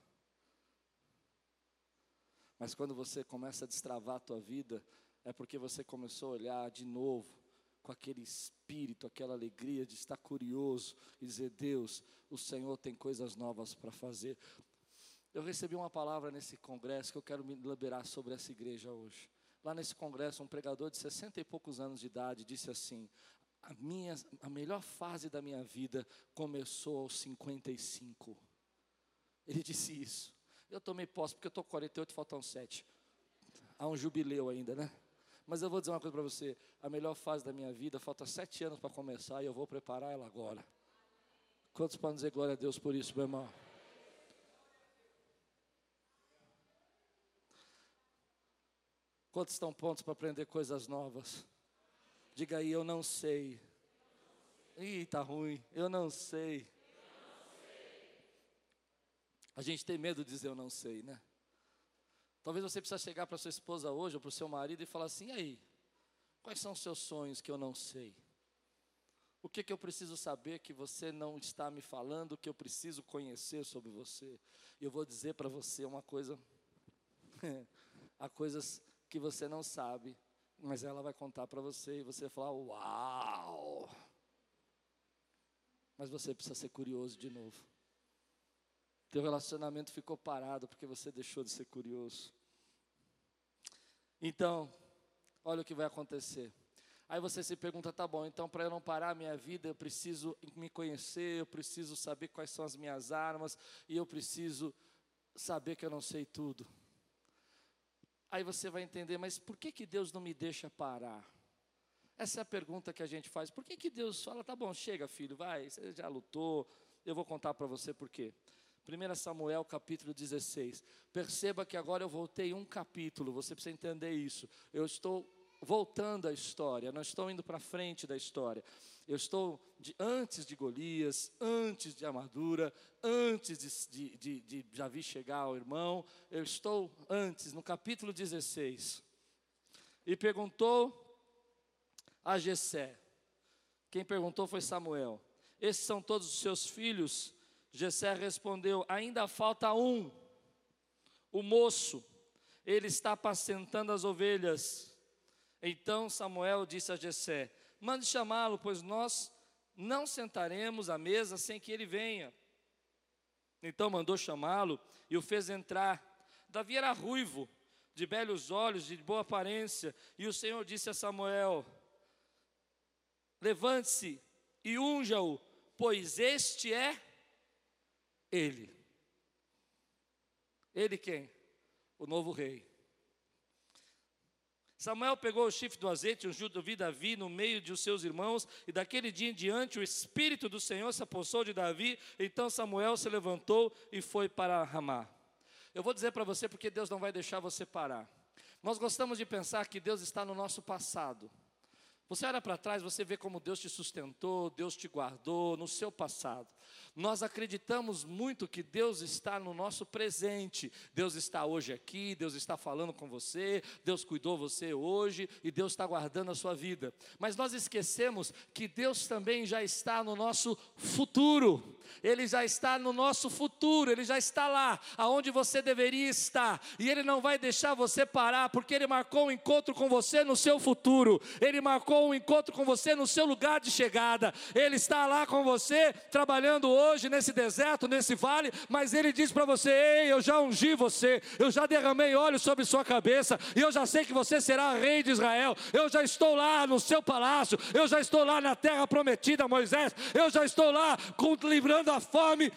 Mas quando você começa a destravar a tua vida, é porque você começou a olhar de novo com aquele espírito, aquela alegria de estar curioso e dizer: Deus, o Senhor tem coisas novas para fazer. Eu recebi uma palavra nesse congresso que eu quero me liberar sobre essa igreja hoje lá nesse congresso, um pregador de 60 e poucos anos de idade disse assim: a, minha, a melhor fase da minha vida começou aos 55. Ele disse isso. Eu tomei posse, porque eu estou com 48, faltam 7. Há um jubileu ainda, né? Mas eu vou dizer uma coisa para você: a melhor fase da minha vida, falta sete anos para começar e eu vou preparar ela agora. Quantos podem dizer glória a Deus por isso, meu irmão? Quantos estão prontos para aprender coisas novas? Diga aí, eu não sei. Ih, tá ruim. Eu não sei. A gente tem medo de dizer eu não sei, né? Talvez você precise chegar para sua esposa hoje ou para o seu marido e falar assim: e aí, quais são os seus sonhos que eu não sei? O que, que eu preciso saber que você não está me falando, que eu preciso conhecer sobre você? Eu vou dizer para você uma coisa: há coisas que você não sabe, mas ela vai contar para você e você vai falar: Uau! Mas você precisa ser curioso de novo. Teu relacionamento ficou parado porque você deixou de ser curioso. Então, olha o que vai acontecer. Aí você se pergunta, tá bom, então para eu não parar a minha vida, eu preciso me conhecer, eu preciso saber quais são as minhas armas, e eu preciso saber que eu não sei tudo. Aí você vai entender, mas por que, que Deus não me deixa parar? Essa é a pergunta que a gente faz. Por que, que Deus fala, tá bom, chega filho, vai, você já lutou, eu vou contar para você por quê. 1 Samuel capítulo 16. Perceba que agora eu voltei um capítulo, você precisa entender isso. Eu estou voltando à história, não estou indo para frente da história. Eu estou de, antes de Golias, antes de armadura, antes de, de, de, chegar ao irmão, eu estou antes, no capítulo 16. E perguntou a Jessé. Quem perguntou foi Samuel. Esses são todos os seus filhos? Jessé respondeu: Ainda falta um, o moço. Ele está apacentando as ovelhas. Então Samuel disse a Jessé: Mande chamá-lo, pois nós não sentaremos à mesa sem que ele venha. Então mandou chamá-lo e o fez entrar. Davi era ruivo, de belos olhos, de boa aparência, e o Senhor disse a Samuel: Levante-se e unja-o, pois este é ele. Ele quem? O novo rei. Samuel pegou o chifre do azeite, ungiu Davi no meio de seus irmãos, e daquele dia em diante o Espírito do Senhor se apossou de Davi. Então Samuel se levantou e foi para Ramá. Eu vou dizer para você porque Deus não vai deixar você parar. Nós gostamos de pensar que Deus está no nosso passado. Você olha para trás, você vê como Deus te sustentou, Deus te guardou no seu passado. Nós acreditamos muito que Deus está no nosso presente. Deus está hoje aqui, Deus está falando com você, Deus cuidou você hoje e Deus está guardando a sua vida. Mas nós esquecemos que Deus também já está no nosso futuro. Ele já está no nosso futuro, ele já está lá, aonde você deveria estar. E ele não vai deixar você parar, porque ele marcou um encontro com você no seu futuro. Ele marcou um encontro com você no seu lugar de chegada. Ele está lá com você trabalhando hoje hoje nesse deserto, nesse vale, mas ele diz para você: Ei, eu já ungi você, eu já derramei óleo sobre sua cabeça, e eu já sei que você será rei de Israel. Eu já estou lá no seu palácio, eu já estou lá na terra prometida, Moisés, eu já estou lá livrando a fome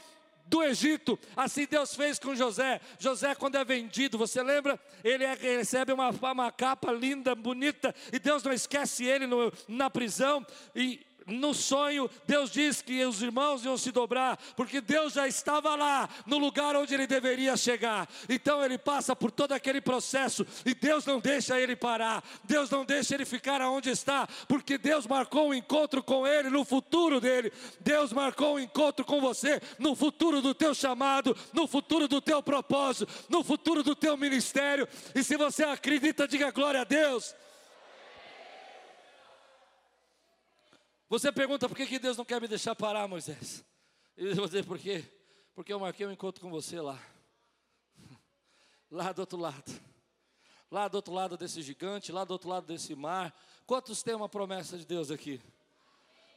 do Egito. Assim Deus fez com José. José, quando é vendido, você lembra? Ele é, recebe uma, uma capa linda, bonita, e Deus não esquece ele no, na prisão. E no sonho, Deus diz que os irmãos iam se dobrar, porque Deus já estava lá, no lugar onde ele deveria chegar. Então ele passa por todo aquele processo e Deus não deixa ele parar, Deus não deixa ele ficar aonde está, porque Deus marcou um encontro com ele no futuro dele. Deus marcou um encontro com você no futuro do teu chamado, no futuro do teu propósito, no futuro do teu ministério. E se você acredita, diga glória a Deus. Você pergunta por que, que Deus não quer me deixar parar, Moisés? Eu vou dizer por quê? Porque eu marquei um encontro com você lá. Lá do outro lado. Lá do outro lado desse gigante, lá do outro lado desse mar. Quantos têm uma promessa de Deus aqui?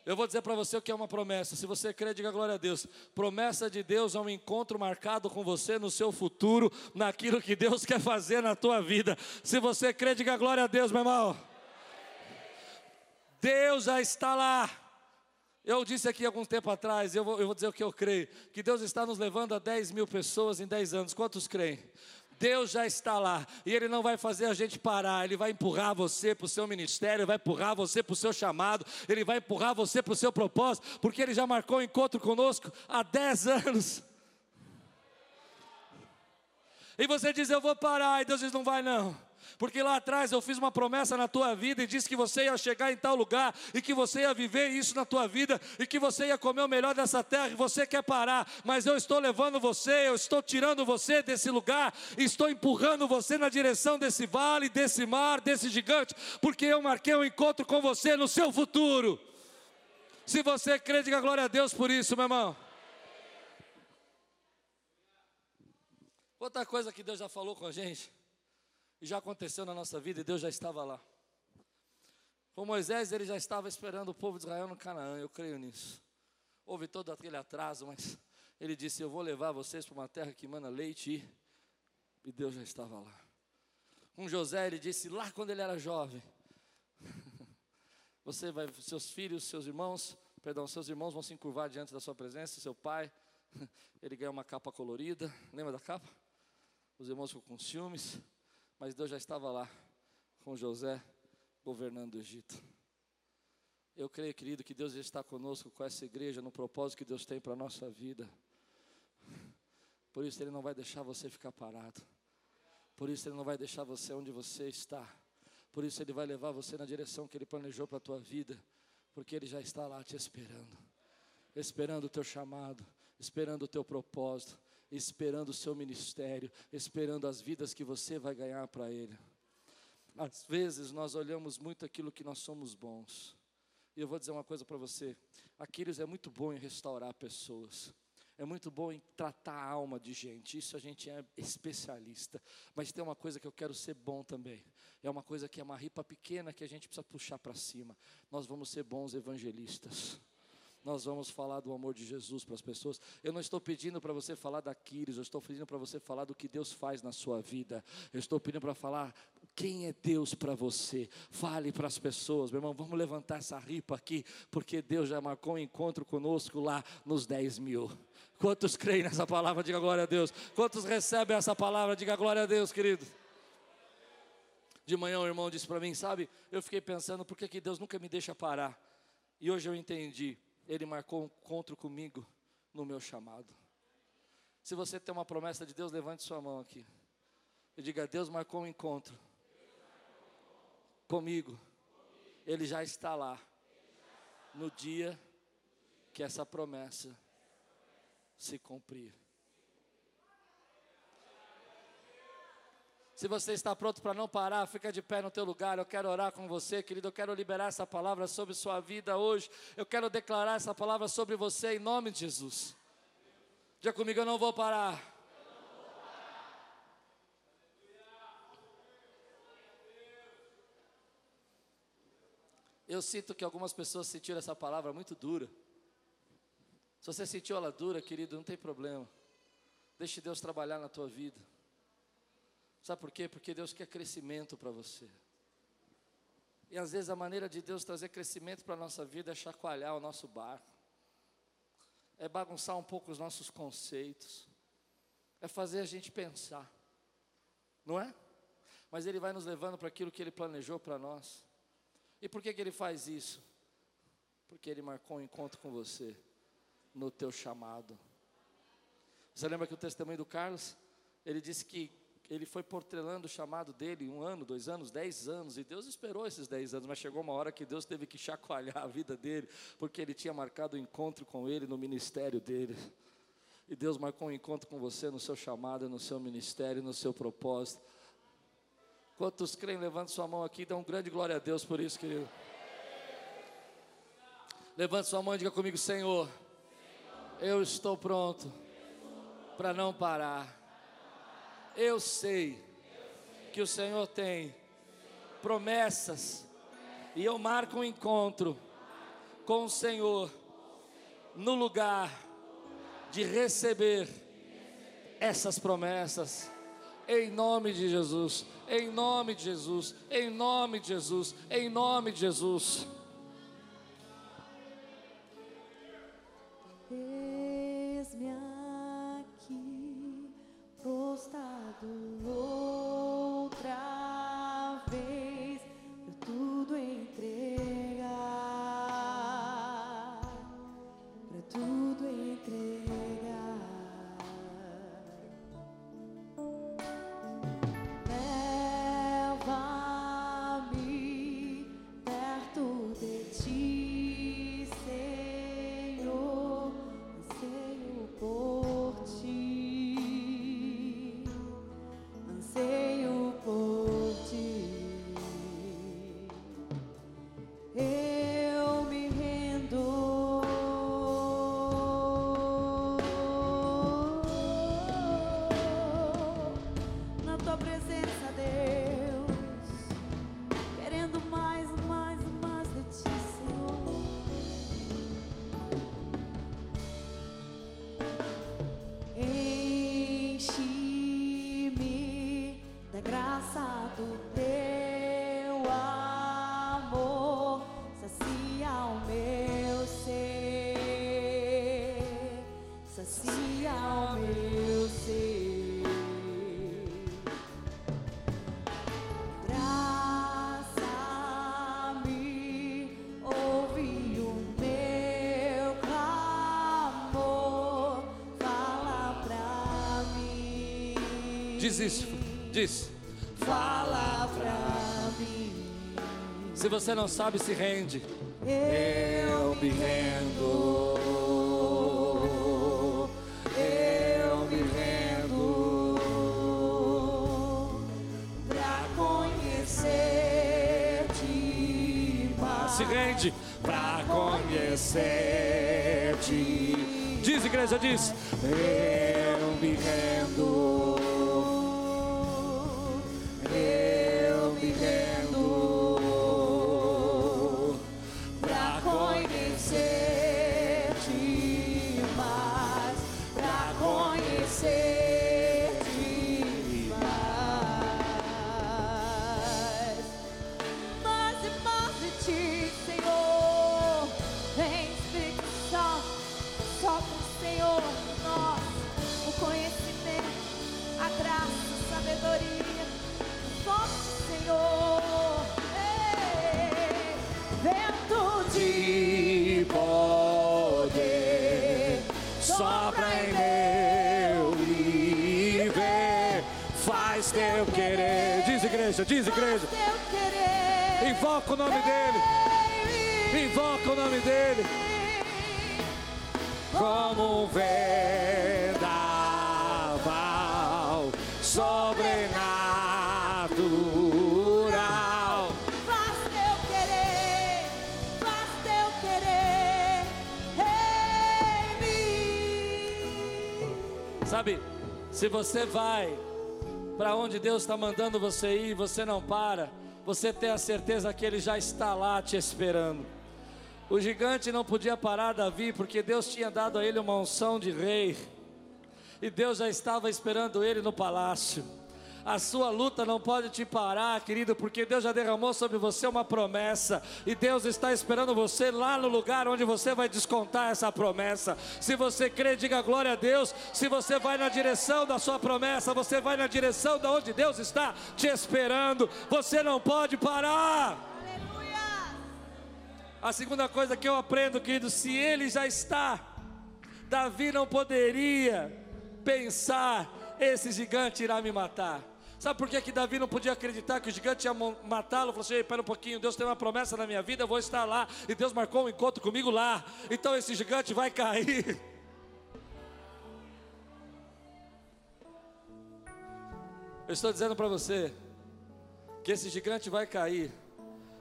Eu vou dizer para você o que é uma promessa. Se você crê, diga glória a Deus. Promessa de Deus é um encontro marcado com você no seu futuro, naquilo que Deus quer fazer na tua vida. Se você crê, diga glória a Deus, meu irmão. Deus já está lá. Eu disse aqui algum tempo atrás, eu vou, eu vou dizer o que eu creio, que Deus está nos levando a 10 mil pessoas em 10 anos. Quantos creem? Deus já está lá e Ele não vai fazer a gente parar, Ele vai empurrar você para o seu ministério, vai empurrar você para o seu chamado, Ele vai empurrar você para o seu propósito, porque Ele já marcou um encontro conosco há 10 anos. E você diz, eu vou parar, e Deus diz, não vai não porque lá atrás eu fiz uma promessa na tua vida e disse que você ia chegar em tal lugar e que você ia viver isso na tua vida e que você ia comer o melhor dessa terra e você quer parar, mas eu estou levando você, eu estou tirando você desse lugar, estou empurrando você na direção desse vale, desse mar, desse gigante, porque eu marquei um encontro com você no seu futuro. Se você crê, diga glória a Deus por isso, meu irmão. Outra coisa que Deus já falou com a gente e já aconteceu na nossa vida e Deus já estava lá. Com Moisés, ele já estava esperando o povo de Israel no Canaã, eu creio nisso. Houve todo aquele atraso, mas ele disse: Eu vou levar vocês para uma terra que manda leite, e Deus já estava lá. Com José, ele disse lá quando ele era jovem: Você vai, seus filhos, seus irmãos, perdão, seus irmãos vão se encurvar diante da sua presença, seu pai, ele ganhou uma capa colorida, lembra da capa? Os irmãos ficam com ciúmes. Mas Deus já estava lá com José governando o Egito. Eu creio, querido, que Deus está conosco com essa igreja no propósito que Deus tem para a nossa vida. Por isso Ele não vai deixar você ficar parado. Por isso Ele não vai deixar você onde você está. Por isso Ele vai levar você na direção que Ele planejou para a tua vida. Porque Ele já está lá te esperando. Esperando o teu chamado, esperando o teu propósito, esperando o seu ministério, esperando as vidas que você vai ganhar para Ele. Às vezes nós olhamos muito aquilo que nós somos bons. E eu vou dizer uma coisa para você: Aquiles é muito bom em restaurar pessoas é muito bom em tratar a alma de gente, isso a gente é especialista. Mas tem uma coisa que eu quero ser bom também. É uma coisa que é uma ripa pequena que a gente precisa puxar para cima. Nós vamos ser bons evangelistas nós vamos falar do amor de Jesus para as pessoas. Eu não estou pedindo para você falar da Quiris, eu estou pedindo para você falar do que Deus faz na sua vida. Eu estou pedindo para falar quem é Deus para você. Fale para as pessoas, meu irmão, vamos levantar essa ripa aqui, porque Deus já marcou um encontro conosco lá nos 10 mil. Quantos creem nessa palavra? Diga glória a Deus. Quantos recebem essa palavra? Diga glória a Deus, querido. De manhã o irmão disse para mim, sabe, eu fiquei pensando, por que, que Deus nunca me deixa parar? E hoje eu entendi, Ele marcou um encontro comigo no meu chamado. Se você tem uma promessa de Deus, levante sua mão aqui. E diga, Deus marcou um encontro comigo. Ele já está lá. No dia que essa promessa se cumprir. Se você está pronto para não parar, fica de pé no teu lugar. Eu quero orar com você, querido. Eu quero liberar essa palavra sobre sua vida hoje. Eu quero declarar essa palavra sobre você em nome de Jesus. Diga comigo, eu não vou parar. Eu sinto que algumas pessoas sentiram essa palavra muito dura. Se você sentiu ela dura, querido, não tem problema. Deixe Deus trabalhar na tua vida. Sabe por quê? Porque Deus quer crescimento para você. E às vezes a maneira de Deus trazer crescimento para a nossa vida é chacoalhar o nosso barco, é bagunçar um pouco os nossos conceitos, é fazer a gente pensar, não é? Mas Ele vai nos levando para aquilo que Ele planejou para nós. E por que, que Ele faz isso? Porque Ele marcou um encontro com você no teu chamado. Você lembra que o testemunho do Carlos? Ele disse que ele foi portelando o chamado dele um ano, dois anos, dez anos, e Deus esperou esses dez anos, mas chegou uma hora que Deus teve que chacoalhar a vida dele, porque ele tinha marcado o um encontro com ele no ministério dele. E Deus marcou um encontro com você no seu chamado, no seu ministério, no seu propósito. Quantos creem, levante sua mão aqui, dá um grande glória a Deus por isso, querido. Levante sua mão e diga comigo, Senhor, eu estou pronto para não parar. Eu sei que o Senhor tem promessas e eu marco um encontro com o Senhor no lugar de receber essas promessas. Em nome de Jesus, em nome de Jesus, em nome de Jesus, em nome de Jesus. Isso, diz. Fala pra mim. Se você não sabe, se rende. Eu me rendo. Eu me rendo pra conhecer-te. Se rende pra conhecer-te. Diz, igreja, diz. Eu me rendo. Diz, igreja. Invoca o nome dele, invoca o nome dele. Como um vendaval sobrenatural. Faz teu querer, faz teu querer em mim. Sabe, se você vai para onde Deus está mandando você ir, você não para, você tem a certeza que Ele já está lá te esperando. O gigante não podia parar Davi, porque Deus tinha dado a ele uma unção de rei, e Deus já estava esperando ele no palácio. A sua luta não pode te parar, querido, porque Deus já derramou sobre você uma promessa, e Deus está esperando você lá no lugar onde você vai descontar essa promessa. Se você crê, diga glória a Deus. Se você vai na direção da sua promessa, você vai na direção da onde Deus está te esperando. Você não pode parar. A segunda coisa que eu aprendo, querido, se ele já está, Davi não poderia pensar: esse gigante irá me matar. Sabe por que, que Davi não podia acreditar que o gigante ia matá-lo? Falou assim: "Ei, espera um pouquinho, Deus tem uma promessa na minha vida, eu vou estar lá. E Deus marcou um encontro comigo lá. Então esse gigante vai cair. Eu estou dizendo para você que esse gigante vai cair,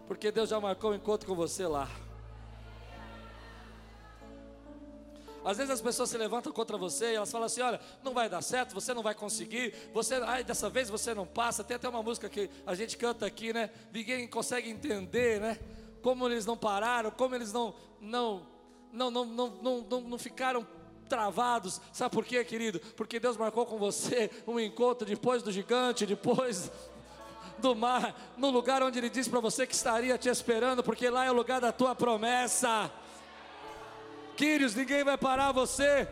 porque Deus já marcou um encontro com você lá. Às vezes as pessoas se levantam contra você e elas falam assim: olha, não vai dar certo, você não vai conseguir, você, ai, dessa vez você não passa. Tem até uma música que a gente canta aqui, né? Ninguém consegue entender, né? Como eles não pararam, como eles não, não, não, não, não, não, não, não ficaram travados. Sabe por quê, querido? Porque Deus marcou com você um encontro depois do gigante, depois do mar, no lugar onde Ele disse para você que estaria te esperando, porque lá é o lugar da tua promessa. Quírios, ninguém vai parar você.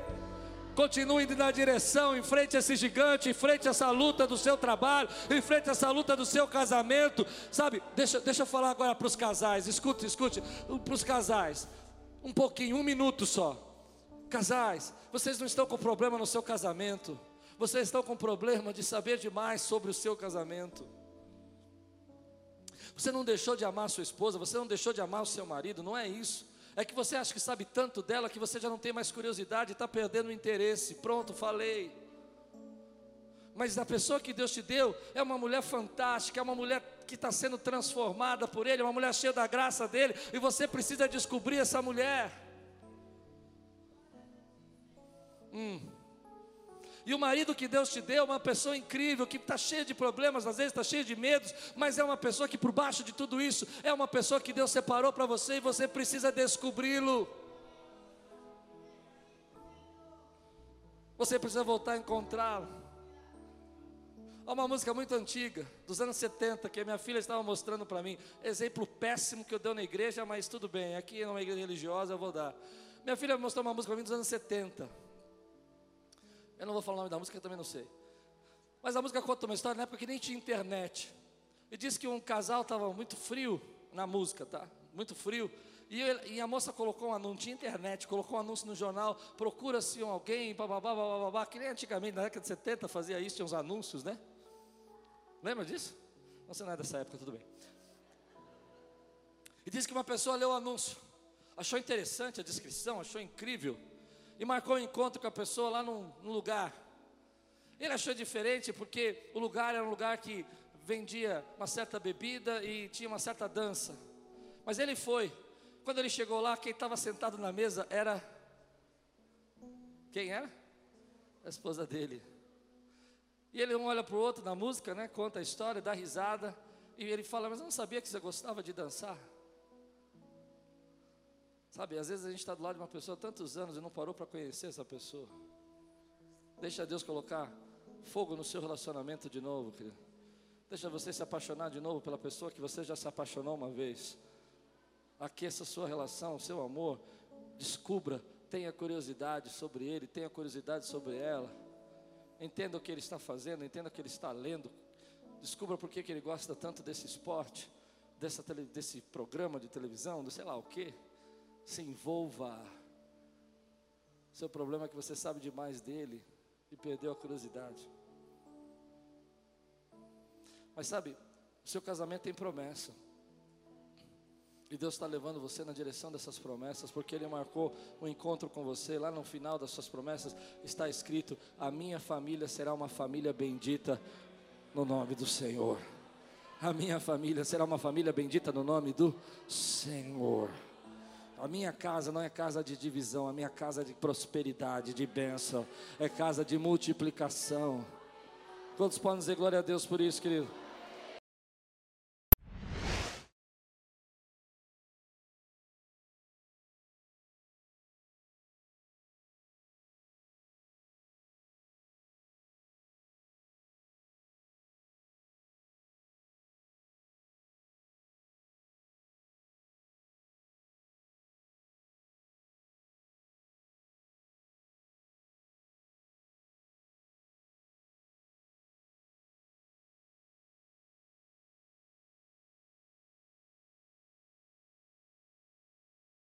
Continue indo na direção, em frente a esse gigante, em frente a essa luta do seu trabalho, em frente a essa luta do seu casamento. Sabe, deixa, deixa eu falar agora para os casais, escute, escute, para os casais, um pouquinho, um minuto só. Casais, vocês não estão com problema no seu casamento, vocês estão com problema de saber demais sobre o seu casamento. Você não deixou de amar sua esposa, você não deixou de amar o seu marido, não é isso. É que você acha que sabe tanto dela que você já não tem mais curiosidade, está perdendo o interesse. Pronto, falei. Mas a pessoa que Deus te deu é uma mulher fantástica, é uma mulher que está sendo transformada por Ele, é uma mulher cheia da graça dele, e você precisa descobrir essa mulher. Hum. E o marido que Deus te deu é uma pessoa incrível, que está cheia de problemas, às vezes está cheia de medos, mas é uma pessoa que por baixo de tudo isso, é uma pessoa que Deus separou para você e você precisa descobri-lo. Você precisa voltar a encontrá-lo. Há uma música muito antiga, dos anos 70, que a minha filha estava mostrando para mim. Exemplo péssimo que eu dei na igreja, mas tudo bem, aqui é uma igreja religiosa, eu vou dar. Minha filha mostrou uma música para mim dos anos 70. Eu não vou falar o nome da música, eu também não sei. Mas a música conta uma história na época que nem tinha internet. E diz que um casal estava muito frio na música, tá? Muito frio. E, ele- e a moça colocou um anúncio, tinha internet, colocou um anúncio no jornal, procura-se um alguém, bababá, bababá, que nem antigamente, na década de 70, fazia isso, tinha uns anúncios, né? Lembra disso? Não, Você não é dessa época, tudo bem. E diz que uma pessoa leu o anúncio, achou interessante a descrição, achou incrível, e marcou um encontro com a pessoa lá num, num lugar. Ele achou diferente porque o lugar era um lugar que vendia uma certa bebida e tinha uma certa dança. Mas ele foi. Quando ele chegou lá, quem estava sentado na mesa era. Quem era? A esposa dele. E ele um olha para o outro na música, né? Conta a história, dá risada. E ele fala: Mas eu não sabia que você gostava de dançar. Sabe, às vezes a gente está do lado de uma pessoa há tantos anos e não parou para conhecer essa pessoa. Deixa Deus colocar fogo no seu relacionamento de novo, querido. Deixa você se apaixonar de novo pela pessoa que você já se apaixonou uma vez. Aqueça sua relação, seu amor. Descubra, tenha curiosidade sobre ele, tenha curiosidade sobre ela. Entenda o que ele está fazendo, entenda o que ele está lendo. Descubra por que, que ele gosta tanto desse esporte, dessa desse programa de televisão, do sei lá o que. Se envolva. Seu problema é que você sabe demais dele e perdeu a curiosidade. Mas sabe, o seu casamento tem promessa. E Deus está levando você na direção dessas promessas, porque Ele marcou um encontro com você. Lá no final das suas promessas está escrito: A minha família será uma família bendita no nome do Senhor. A minha família será uma família bendita no nome do Senhor. A minha casa não é casa de divisão, a minha casa é de prosperidade, de bênção, é casa de multiplicação. Quantos podem dizer glória a Deus por isso, querido?